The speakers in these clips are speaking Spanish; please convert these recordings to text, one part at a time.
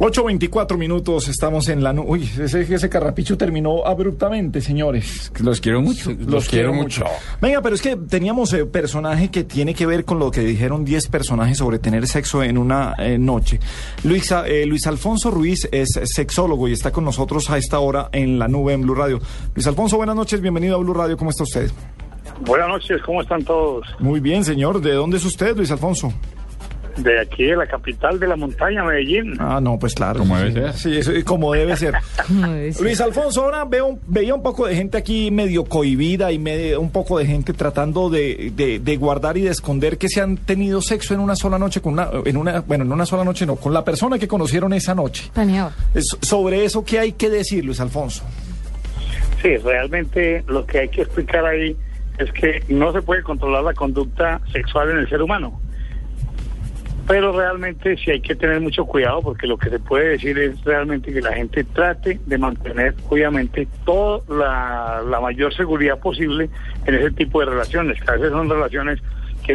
8.24 minutos, estamos en la... nu- Uy, ese, ese carrapicho terminó abruptamente, señores. Los quiero mucho. Los, quiero mucho. Venga, pero es que teníamos eh, personaje que tiene que ver con lo que dijeron 10 personajes sobre tener sexo en una eh, noche. Luis, eh, Luis Alfonso Ruiz es sexólogo y está con nosotros a esta hora en la nube en Blue Radio. Luis Alfonso, buenas noches, bienvenido a Blue Radio, ¿cómo está usted? Buenas noches, ¿cómo están todos? Muy bien, señor. ¿De dónde es usted, Luis Alfonso? De aquí, de la capital de la montaña, Medellín. Ah, no, pues claro. Como debe Sí, ser. Sí, eso, como debe ser. Luis Alfonso, ahora veo, veía un poco de gente aquí medio cohibida y medio, un poco de gente tratando de, de- de guardar y de esconder que se han tenido sexo en una sola noche con una, en una, bueno, en una sola noche no, con la persona que conocieron esa noche. Planeado. Es- sobre eso, ¿qué hay que decir, Luis Alfonso? Sí, realmente lo que hay que explicar ahí es que no se puede controlar la conducta sexual en el ser humano. Pero realmente sí hay que tener mucho cuidado porque lo que se puede decir es realmente que la gente trate de mantener, obviamente, toda la, la mayor seguridad posible en ese tipo de relaciones, que a veces son relaciones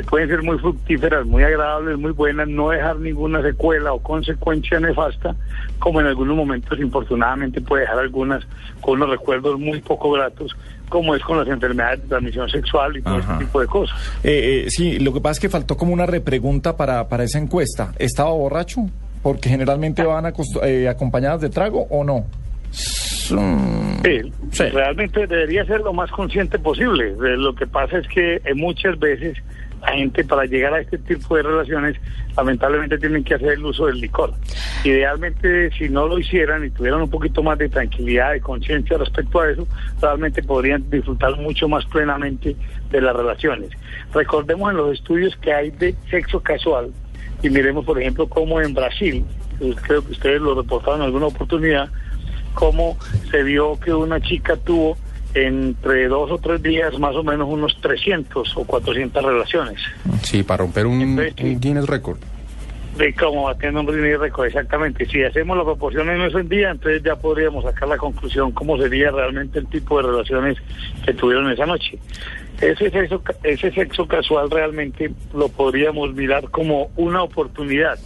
que pueden ser muy fructíferas, muy agradables, muy buenas, no dejar ninguna secuela o consecuencia nefasta, como en algunos momentos infortunadamente puede dejar algunas con unos recuerdos muy poco gratos, como es con las enfermedades de transmisión sexual y todo Ajá. este tipo de cosas. Eh, eh, sí, lo que pasa es que faltó como una repregunta para, para esa encuesta. ¿Estaba borracho? Porque generalmente van eh, acompañadas de trago o no. Sí, Sí. realmente debería ser lo más consciente posible. Lo que pasa es que muchas veces la gente para llegar a este tipo de relaciones lamentablemente tienen que hacer el uso del licor. Idealmente si no lo hicieran y tuvieran un poquito más de tranquilidad, de conciencia respecto a eso, realmente podrían disfrutar mucho más plenamente de las relaciones. Recordemos en los estudios que hay de sexo casual y miremos por ejemplo cómo en Brasil, creo que ustedes lo reportaron en alguna oportunidad, cómo se vio que una chica tuvo entre dos o tres días más o menos unos 300 o 400 relaciones. Sí, para romper un, Entonces, un Guinness Record. De cómo batiendo un ritmo récord, exactamente. Si hacemos las proporciones en ese día, entonces ya podríamos sacar la conclusión cómo sería realmente el tipo de relaciones que tuvieron esa noche. Ese sexo, ca- ese sexo casual realmente lo podríamos mirar como una oportunidad,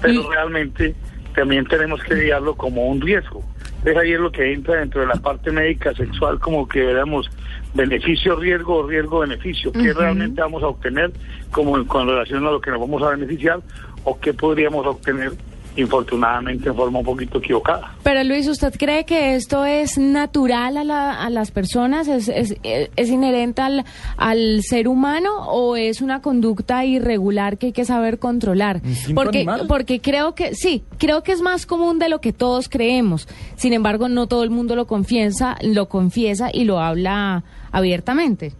pero realmente también tenemos que mirarlo como un riesgo. Es ahí es lo que entra dentro de la parte médica sexual, como que veamos beneficio-riesgo o riesgo-beneficio. ¿Qué realmente vamos a obtener como con relación a lo que nos vamos a beneficiar o qué podríamos obtener infortunadamente en forma un poquito equivocada? Pero Luis, ¿usted cree que esto es natural a, la- a las personas? ¿Es, es, es inherente al, al ser humano o es una conducta irregular que hay que saber controlar? ¿Instinto Porque, animal? porque creo que, sí, creo que es más común de lo que todos creemos. Sin embargo, no todo el mundo lo confiesa, lo confiesa y lo habla abiertamente.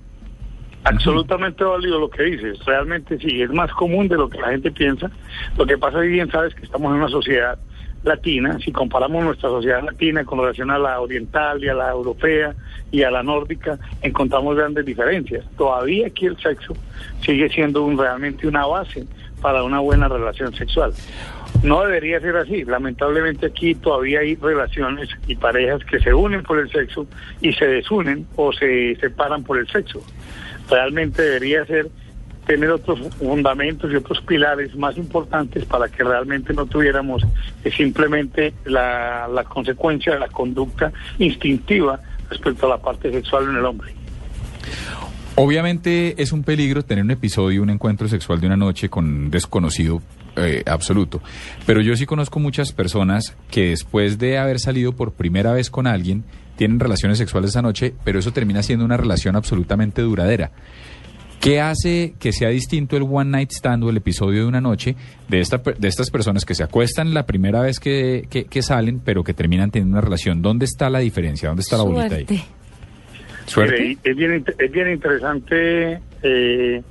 Absolutamente válido lo que dices. Realmente sí, es más común de lo que la gente piensa. Lo que pasa, bien sabes, que estamos en una sociedad latina. Si comparamos nuestra sociedad latina con relación a la oriental y a la europea y a la nórdica, encontramos grandes diferencias. Todavía aquí el sexo sigue siendo un, realmente una base para una buena relación sexual. No debería ser así. Lamentablemente aquí todavía hay relaciones y parejas que se unen por el sexo y se desunen o se separan por el sexo. Realmente debería ser tener otros fundamentos y otros pilares más importantes para que realmente no tuviéramos eh, simplemente la, la consecuencia de la conducta instintiva respecto a la parte sexual en el hombre. Obviamente es un peligro tener un episodio, un encuentro sexual de una noche con un desconocido eh, absoluto. Pero yo sí conozco muchas personas que después de haber salido por primera vez con alguien, tienen relaciones sexuales esa noche, pero eso termina siendo una relación absolutamente duradera. ¿Qué hace que sea distinto el one night stand o el episodio de una noche de, esta, per- de estas personas que se acuestan la primera vez que, que- que salen, pero que terminan teniendo una relación? ¿Dónde está la diferencia? ¿Dónde está la bolita ahí? Suerte. ¿Suerte? Mire, es, bien, es bien interesante eh,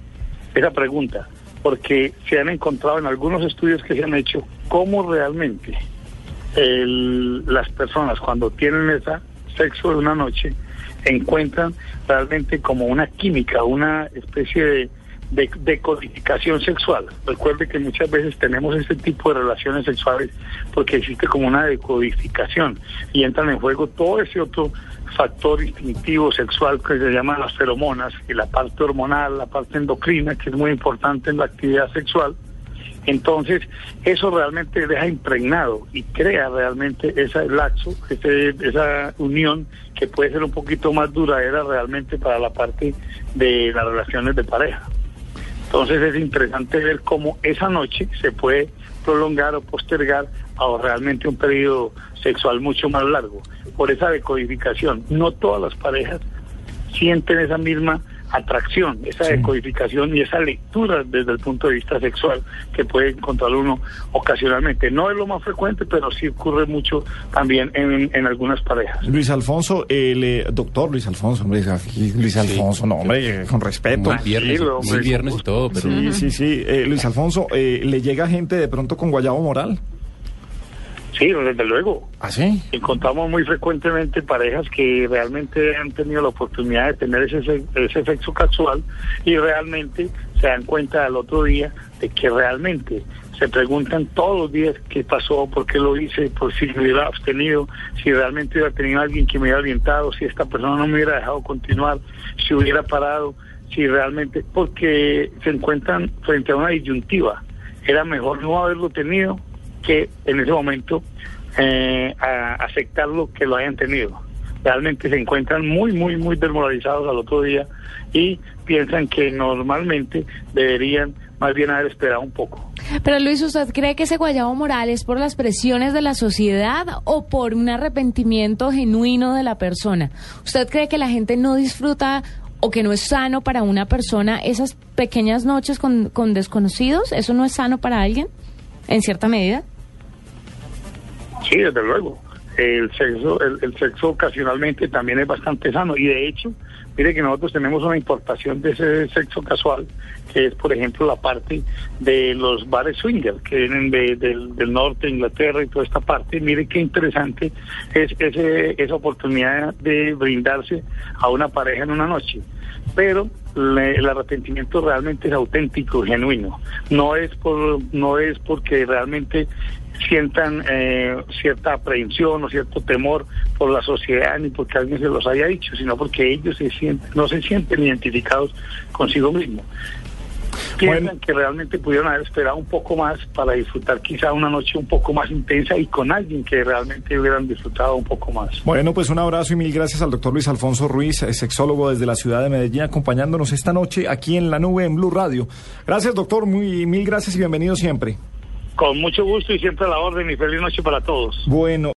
esa pregunta, porque se han encontrado en algunos estudios que se han hecho cómo realmente el- las personas cuando tienen ese sexo de una noche encuentran realmente como una química, una especie de, de, de codificación sexual. Recuerde que muchas veces tenemos este tipo de relaciones sexuales porque existe como una decodificación y entran en juego todo ese otro factor instintivo sexual que se llama las feromonas y la parte hormonal, la parte endocrina, que es muy importante en la actividad sexual. Entonces, eso realmente deja impregnado y crea realmente ese laxo, ese- esa unión que puede ser un poquito más duradera realmente para la parte de las relaciones de pareja. Entonces es interesante ver cómo esa noche se puede prolongar o postergar a realmente un periodo sexual mucho más largo por esa decodificación. No todas las parejas sienten esa misma atracción, esa decodificación y esa lectura desde el punto de vista sexual que puede encontrar uno ocasionalmente. No es lo más frecuente, pero sí ocurre mucho también en, en algunas parejas. Luis Alfonso, el eh, doctor Luis Alfonso, hombre, Luis Alfonso, no, hombre, con respeto. Muy viernes, muy hombre, viernes y todo, pero Sí, sí, sí. Eh, Luis Alfonso, eh, ¿le llega gente de pronto con guayabo moral? Sí, desde luego. ¿Ah, sí? encontramos muy frecuentemente parejas que realmente han tenido la oportunidad de tener ese, se- ese sexo casual y realmente se dan cuenta al otro día de que realmente se preguntan todos los días qué pasó, por qué lo hice, por si me hubiera abstenido, si realmente hubiera tenido alguien que me hubiera orientado, si esta persona no me hubiera dejado continuar, si hubiera parado, si realmente, porque se encuentran frente a una disyuntiva. Era mejor no haberlo tenido que en ese momento eh, a aceptarlo que lo hayan tenido. Realmente se encuentran muy, muy, muy desmoralizados al otro día y piensan que normalmente deberían más bien haber esperado un poco. Pero Luis, ¿usted cree que ese guayabo moral es por las presiones de la sociedad o por un arrepentimiento genuino de la persona? ¿Usted cree que la gente no disfruta o que no es sano para una persona esas pequeñas noches con, con desconocidos? ¿Eso no es sano para alguien? En cierta medida. Sí, desde luego. El sexo, el, sexo ocasionalmente también es bastante sano y de hecho, mire que nosotros tenemos una importación de ese sexo casual, que es por ejemplo la parte de los bares swinger que vienen de- del, del norte de Inglaterra y toda esta parte. Mire qué interesante es ese, esa oportunidad de brindarse a una pareja en una noche. Pero le- el arrepentimiento realmente es auténtico, genuino. No es por, no es porque realmente sientan eh, cierta aprehensión o cierto temor por la sociedad ni porque alguien se los haya dicho, sino porque ellos se sienten, no se sienten identificados consigo mismos. Piensan Bueno. que realmente pudieron haber esperado un poco más para disfrutar quizá una noche un poco más intensa y con alguien que realmente hubieran disfrutado un poco más. Bueno, pues un abrazo y mil gracias al doctor Luis Alfonso Ruiz, eh, sexólogo desde la ciudad de Medellín, acompañándonos esta noche aquí en la nube en Blue Radio. Gracias, doctor, muy mil gracias y bienvenido siempre. Con mucho gusto y siempre a la orden y feliz noche para todos. Bueno.